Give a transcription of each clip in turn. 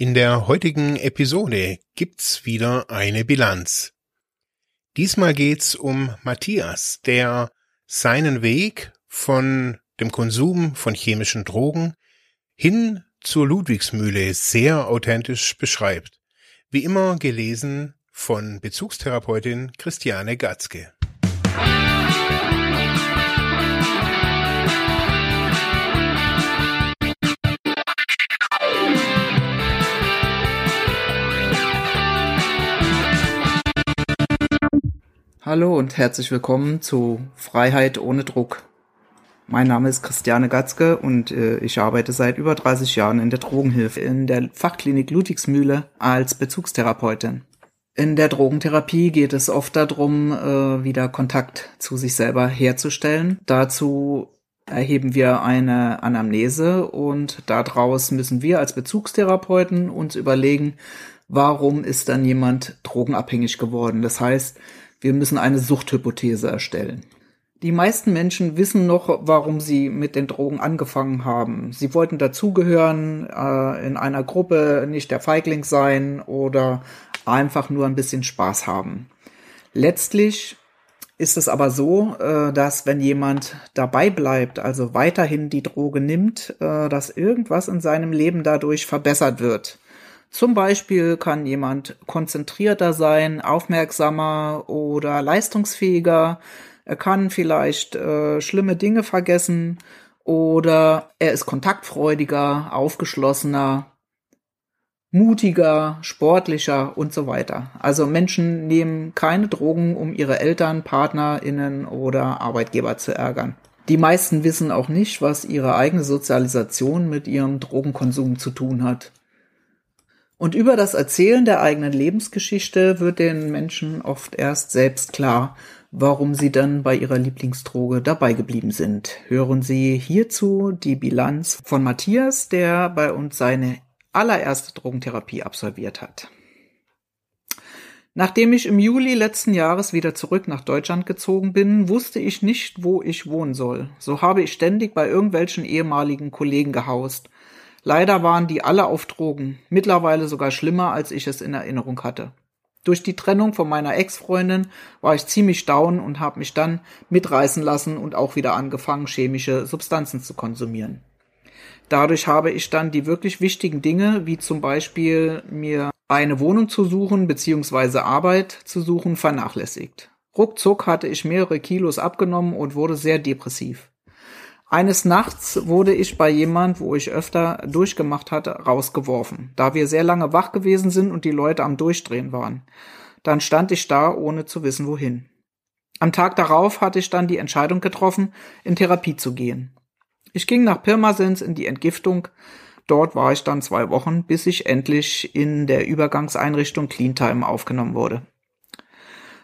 In der heutigen Episode gibt's wieder eine Bilanz. Diesmal geht's um Matthias, der seinen Weg von dem Konsum von chemischen Drogen hin zur Ludwigsmühle sehr authentisch beschreibt. Wie immer gelesen von Bezugstherapeutin Christiane Gatzke. Hallo und herzlich willkommen zu Freiheit ohne Druck. Mein Name ist Christiane Gatzke und äh, ich arbeite seit über 30 Jahren in der Drogenhilfe in der Fachklinik Ludwigsmühle als Bezugstherapeutin. In der Drogentherapie geht es oft darum, äh, wieder Kontakt zu sich selber herzustellen. Dazu erheben wir eine Anamnese und daraus müssen wir als Bezugstherapeuten uns überlegen, warum ist dann jemand drogenabhängig geworden. Das heißt, wir müssen eine Suchthypothese erstellen. Die meisten Menschen wissen noch, warum sie mit den Drogen angefangen haben. Sie wollten dazugehören, äh, in einer Gruppe nicht der Feigling sein oder einfach nur ein bisschen Spaß haben. Letztlich ist es aber so, äh, dass wenn jemand dabei bleibt, also weiterhin die Droge nimmt, äh, dass irgendwas in seinem Leben dadurch verbessert wird. Zum Beispiel kann jemand konzentrierter sein, aufmerksamer oder leistungsfähiger. Er kann vielleicht äh, schlimme Dinge vergessen oder er ist kontaktfreudiger, aufgeschlossener, mutiger, sportlicher und so weiter. Also Menschen nehmen keine Drogen, um ihre Eltern, Partnerinnen oder Arbeitgeber zu ärgern. Die meisten wissen auch nicht, was ihre eigene Sozialisation mit ihrem Drogenkonsum zu tun hat. Und über das Erzählen der eigenen Lebensgeschichte wird den Menschen oft erst selbst klar, warum sie dann bei ihrer Lieblingsdroge dabei geblieben sind. Hören Sie hierzu die Bilanz von Matthias, der bei uns seine allererste Drogentherapie absolviert hat. Nachdem ich im Juli letzten Jahres wieder zurück nach Deutschland gezogen bin, wusste ich nicht, wo ich wohnen soll. So habe ich ständig bei irgendwelchen ehemaligen Kollegen gehaust Leider waren die alle auf Drogen, mittlerweile sogar schlimmer, als ich es in Erinnerung hatte. Durch die Trennung von meiner Ex-Freundin war ich ziemlich down und habe mich dann mitreißen lassen und auch wieder angefangen, chemische Substanzen zu konsumieren. Dadurch habe ich dann die wirklich wichtigen Dinge, wie zum Beispiel mir eine Wohnung zu suchen bzw. Arbeit zu suchen, vernachlässigt. Ruckzuck hatte ich mehrere Kilos abgenommen und wurde sehr depressiv. Eines Nachts wurde ich bei jemand, wo ich öfter durchgemacht hatte, rausgeworfen, da wir sehr lange wach gewesen sind und die Leute am Durchdrehen waren. Dann stand ich da, ohne zu wissen wohin. Am Tag darauf hatte ich dann die Entscheidung getroffen, in Therapie zu gehen. Ich ging nach Pirmasens in die Entgiftung. Dort war ich dann zwei Wochen, bis ich endlich in der Übergangseinrichtung Cleantime aufgenommen wurde.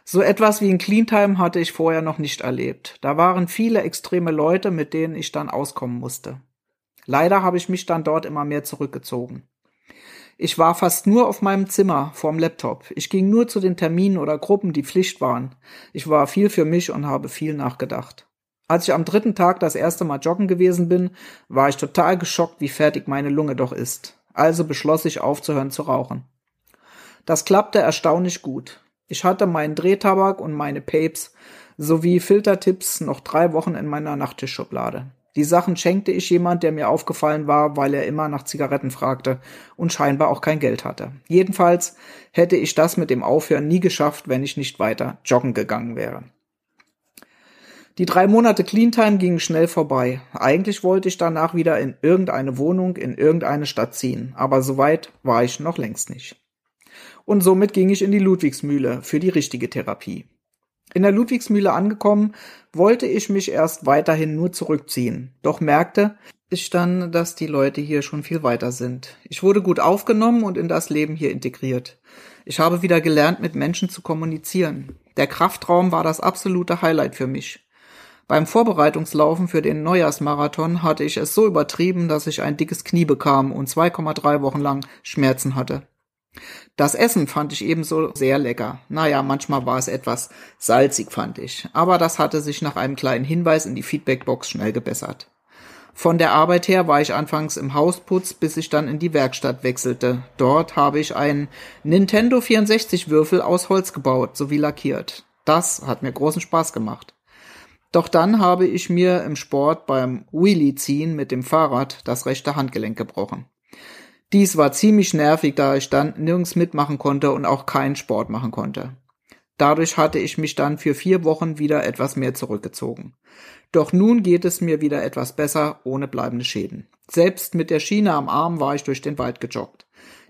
So etwas wie ein Cleantime hatte ich vorher noch nicht erlebt. Da waren viele extreme Leute, mit denen ich dann auskommen musste. Leider habe ich mich dann dort immer mehr zurückgezogen. Ich war fast nur auf meinem Zimmer vorm Laptop. Ich ging nur zu den Terminen oder Gruppen, die Pflicht waren. Ich war viel für mich und habe viel nachgedacht. Als ich am dritten Tag das erste Mal joggen gewesen bin, war ich total geschockt, wie fertig meine Lunge doch ist. Also beschloss ich aufzuhören zu rauchen. Das klappte erstaunlich gut. Ich hatte meinen Drehtabak und meine Papes sowie Filtertipps noch drei Wochen in meiner Nachttischschublade. Die Sachen schenkte ich jemand, der mir aufgefallen war, weil er immer nach Zigaretten fragte und scheinbar auch kein Geld hatte. Jedenfalls hätte ich das mit dem Aufhören nie geschafft, wenn ich nicht weiter joggen gegangen wäre. Die drei Monate Cleantime gingen schnell vorbei. Eigentlich wollte ich danach wieder in irgendeine Wohnung in irgendeine Stadt ziehen, aber so weit war ich noch längst nicht und somit ging ich in die Ludwigsmühle für die richtige Therapie. In der Ludwigsmühle angekommen, wollte ich mich erst weiterhin nur zurückziehen, doch merkte ich dann, dass die Leute hier schon viel weiter sind. Ich wurde gut aufgenommen und in das Leben hier integriert. Ich habe wieder gelernt, mit Menschen zu kommunizieren. Der Kraftraum war das absolute Highlight für mich. Beim Vorbereitungslaufen für den Neujahrsmarathon hatte ich es so übertrieben, dass ich ein dickes Knie bekam und 2,3 Wochen lang Schmerzen hatte. Das Essen fand ich ebenso sehr lecker. Naja, manchmal war es etwas salzig, fand ich. Aber das hatte sich nach einem kleinen Hinweis in die Feedbackbox schnell gebessert. Von der Arbeit her war ich anfangs im Hausputz, bis ich dann in die Werkstatt wechselte. Dort habe ich einen Nintendo 64 Würfel aus Holz gebaut sowie lackiert. Das hat mir großen Spaß gemacht. Doch dann habe ich mir im Sport beim Wheelie ziehen mit dem Fahrrad das rechte Handgelenk gebrochen. Dies war ziemlich nervig, da ich dann nirgends mitmachen konnte und auch keinen Sport machen konnte. Dadurch hatte ich mich dann für vier Wochen wieder etwas mehr zurückgezogen. Doch nun geht es mir wieder etwas besser, ohne bleibende Schäden. Selbst mit der Schiene am Arm war ich durch den Wald gejoggt.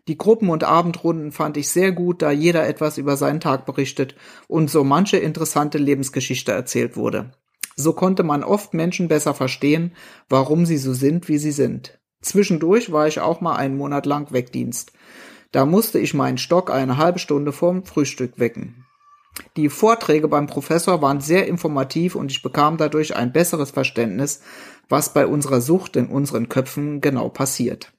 Die Gruppen- und Abendrunden fand ich sehr gut, da jeder etwas über seinen Tag berichtet und so manche interessante Lebensgeschichte erzählt wurde. So konnte man oft Menschen besser verstehen, warum sie so sind, wie sie sind. Zwischendurch war ich auch mal einen Monat lang Wegdienst. Da musste ich meinen Stock eine halbe Stunde vorm Frühstück wecken. Die Vorträge beim Professor waren sehr informativ und ich bekam dadurch ein besseres Verständnis, was bei unserer Sucht in unseren Köpfen genau passiert.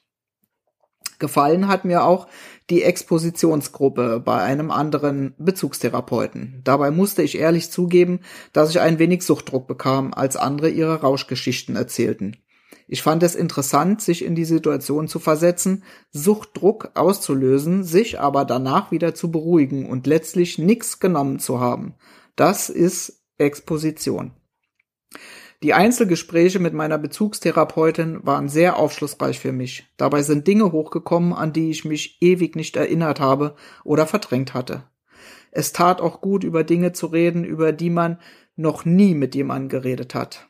Gefallen hat mir auch die Expositionsgruppe bei einem anderen Bezugstherapeuten. Dabei musste ich ehrlich zugeben, dass ich ein wenig Suchtdruck bekam, als andere ihre Rauschgeschichten erzählten. Ich fand es interessant, sich in die Situation zu versetzen, Suchtdruck auszulösen, sich aber danach wieder zu beruhigen und letztlich nichts genommen zu haben. Das ist Exposition. Die Einzelgespräche mit meiner Bezugstherapeutin waren sehr aufschlussreich für mich. Dabei sind Dinge hochgekommen, an die ich mich ewig nicht erinnert habe oder verdrängt hatte. Es tat auch gut, über Dinge zu reden, über die man noch nie mit jemandem geredet hat.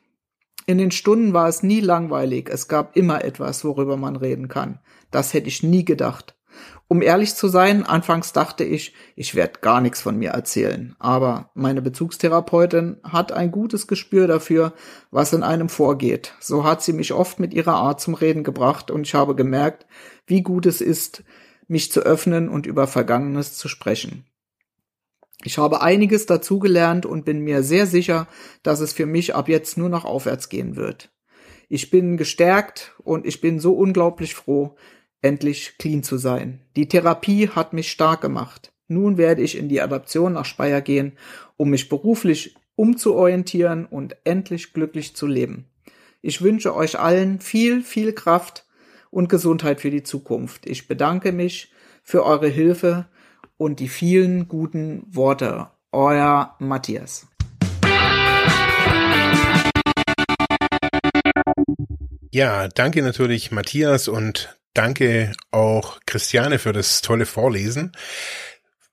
In den Stunden war es nie langweilig, es gab immer etwas, worüber man reden kann. Das hätte ich nie gedacht. Um ehrlich zu sein, anfangs dachte ich, ich werde gar nichts von mir erzählen. Aber meine Bezugstherapeutin hat ein gutes Gespür dafür, was in einem vorgeht. So hat sie mich oft mit ihrer Art zum Reden gebracht und ich habe gemerkt, wie gut es ist, mich zu öffnen und über Vergangenes zu sprechen. Ich habe einiges dazugelernt und bin mir sehr sicher, dass es für mich ab jetzt nur noch aufwärts gehen wird. Ich bin gestärkt und ich bin so unglaublich froh, endlich clean zu sein. Die Therapie hat mich stark gemacht. Nun werde ich in die Adaption nach Speyer gehen, um mich beruflich umzuorientieren und endlich glücklich zu leben. Ich wünsche euch allen viel, viel Kraft und Gesundheit für die Zukunft. Ich bedanke mich für eure Hilfe und die vielen guten Worte. Euer Matthias. Ja, danke natürlich Matthias und danke auch Christiane für das tolle Vorlesen.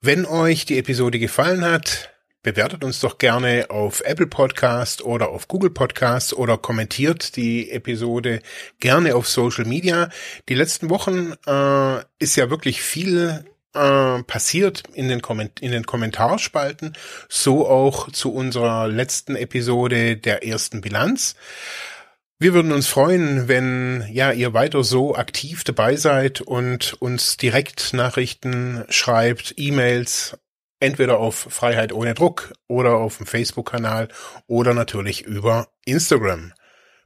Wenn euch die Episode gefallen hat, bewertet uns doch gerne auf Apple Podcast oder auf Google Podcast oder kommentiert die Episode gerne auf Social Media. Die letzten Wochen äh, ist ja wirklich viel äh, passiert in den, in den Kommentarspalten, so auch zu unserer letzten Episode der ersten Bilanz. Wir würden uns freuen, wenn ja ihr weiter so aktiv dabei seid und uns direkt Nachrichten schreibt, E-Mails, entweder auf Freiheit ohne Druck oder auf dem Facebook-Kanal oder natürlich über Instagram.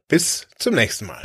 Bis zum nächsten Mal.